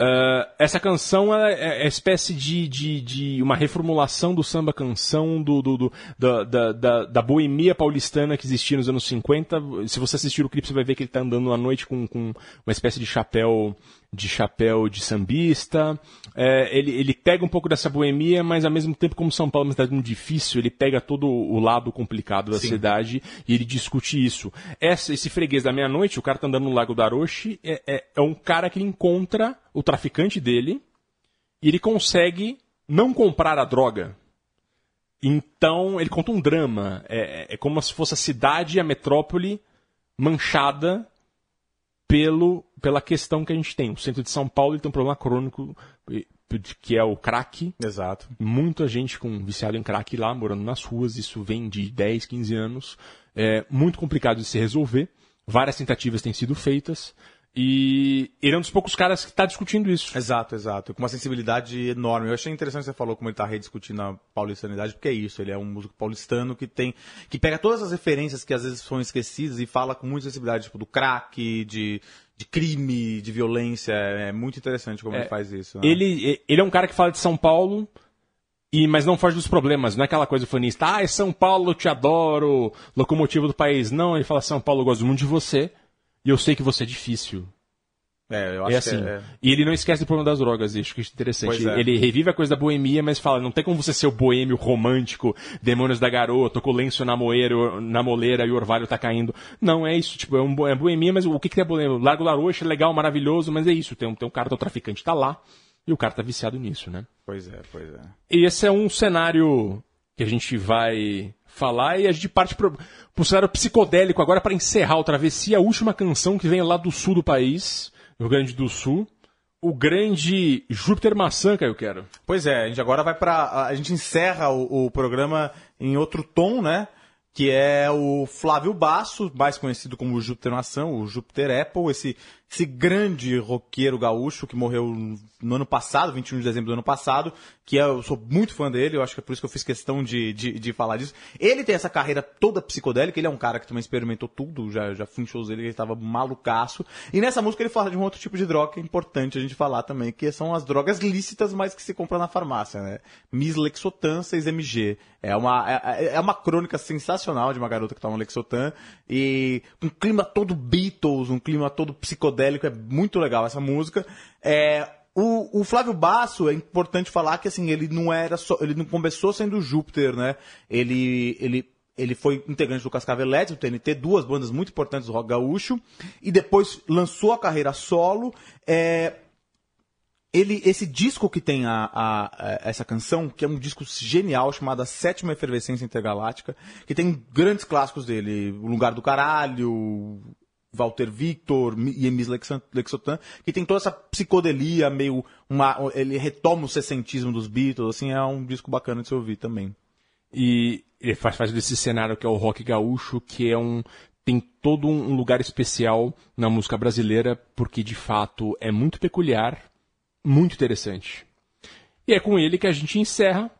Ah, essa canção é, é espécie de, de, de uma reformulação do samba canção do, do, do- da, da, da, da boemia paulistana que existia nos anos 50. Se você assistir o clipe, você vai ver que ele está andando à noite com, com uma espécie de chapéu de chapéu de sambista. É, ele, ele pega um pouco dessa boemia, mas ao mesmo tempo, como São Paulo é uma cidade muito difícil, ele pega todo o lado complicado da Sim. cidade e ele discute isso. Essa- esse freguês da meia-noite, o cara tá andando no Lago Aroche, é, é, é um cara que ele encontra o traficante dele e ele consegue não comprar a droga. Então, ele conta um drama. É, é- é como se fosse a cidade, a metrópole, manchada pelo, pela questão que a gente tem. O centro de São Paulo ele tem um problema crônico, que é o crack. Exato. Muita gente com viciado em crack lá, morando nas ruas. Isso vem de 10, 15 anos. É muito complicado de se resolver. Várias tentativas têm sido feitas. E ele é um dos poucos caras que está discutindo isso. Exato, exato. Com uma sensibilidade enorme. Eu achei interessante que você falou como ele está rediscutindo a paulistanidade, porque é isso, ele é um músico paulistano que tem. que pega todas as referências que às vezes são esquecidas e fala com muita sensibilidade, tipo, do crack, de, de crime, de violência. É muito interessante como É, ele faz isso. né? Ele, ele é um cara que fala de São Paulo, e, mas não foge dos problemas. Não é aquela coisa fanista, ah, é São Paulo, eu te adoro, locomotivo do país. Não, ele fala, São Paulo, eu gosto muito de você, e eu sei que você é difícil. É, eu acho É assim. que é. E ele não esquece do problema das drogas, acho que é interessante. É. Ele revive a coisa da boemia, mas fala, não tem como você ser o boêmio romântico, demônios da garoa, tô com o lenço na, moeira, na moleira e o orvalho tá caindo. Não, é isso, tipo, é, um, é boemia, mas o que, que é boemia? Largo Laroxa, legal, maravilhoso, mas é isso, tem um, tem um cara, um traficante, tá lá, e o cara tá viciado nisso, né? Pois é, pois é. E esse é um cenário que a gente vai falar e a gente parte pro, pro cenário psicodélico agora para encerrar o Travessia, a última canção que vem lá do sul do país, Rio Grande do Sul. O grande Júpiter Maçã, que eu quero. Pois é, a gente agora vai pra. A gente encerra o, o programa em outro tom, né? Que é o Flávio Basso, mais conhecido como Júpiter Maçã, o Júpiter Apple, esse esse grande roqueiro gaúcho que morreu no ano passado, 21 de dezembro do ano passado, que é, eu sou muito fã dele, eu acho que é por isso que eu fiz questão de, de, de falar disso. Ele tem essa carreira toda psicodélica, ele é um cara que também experimentou tudo, já, já fui em shows dele, ele estava malucaço. E nessa música ele fala de um outro tipo de droga que é importante a gente falar também, que são as drogas lícitas, mas que se compra na farmácia, né? Mislexotan 6mg. É uma, é, é uma crônica sensacional de uma garota que toma Lexotan e um clima todo Beatles, um clima todo psicodélico, é muito legal essa música. É, o, o, Flávio Basso é importante falar que assim ele não era só, ele não começou sendo Júpiter, né? Ele ele ele foi integrante do Cascavel Elétrico, do TNT, duas bandas muito importantes do rock gaúcho, e depois lançou a carreira solo. É, ele, esse disco que tem a, a, a, essa canção, que é um disco genial, chamado Sétima Efervescência Intergaláctica, que tem grandes clássicos dele, O Lugar do Caralho, Walter Victor e Emis Lexotan, que tem toda essa psicodelia, meio uma, ele retoma o sessentismo dos Beatles, assim, é um disco bacana de se ouvir também. E ele faz parte desse cenário que é o rock gaúcho, que é um tem todo um lugar especial na música brasileira, porque de fato é muito peculiar, muito interessante. E é com ele que a gente encerra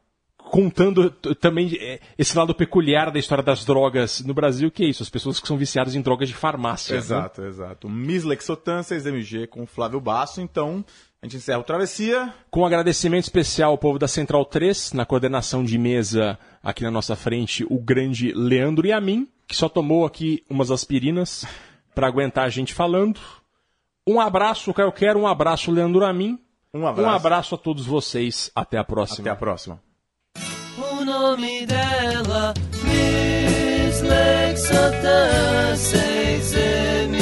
contando também é, esse lado peculiar da história das drogas no Brasil, que é isso, as pessoas que são viciadas em drogas de farmácia. Exato, né? exato. Mislexotan 6mg com Flávio Basso, então a gente encerra o Travessia. Com um agradecimento especial ao povo da Central 3, na coordenação de mesa aqui na nossa frente, o grande Leandro e a mim, que só tomou aqui umas aspirinas para aguentar a gente falando. Um abraço, Caio Quero, um abraço, Leandro a mim. Um abraço. Um abraço a todos vocês. Até a próxima. Até a próxima. Nome dela, Miss Lexotan 6MG.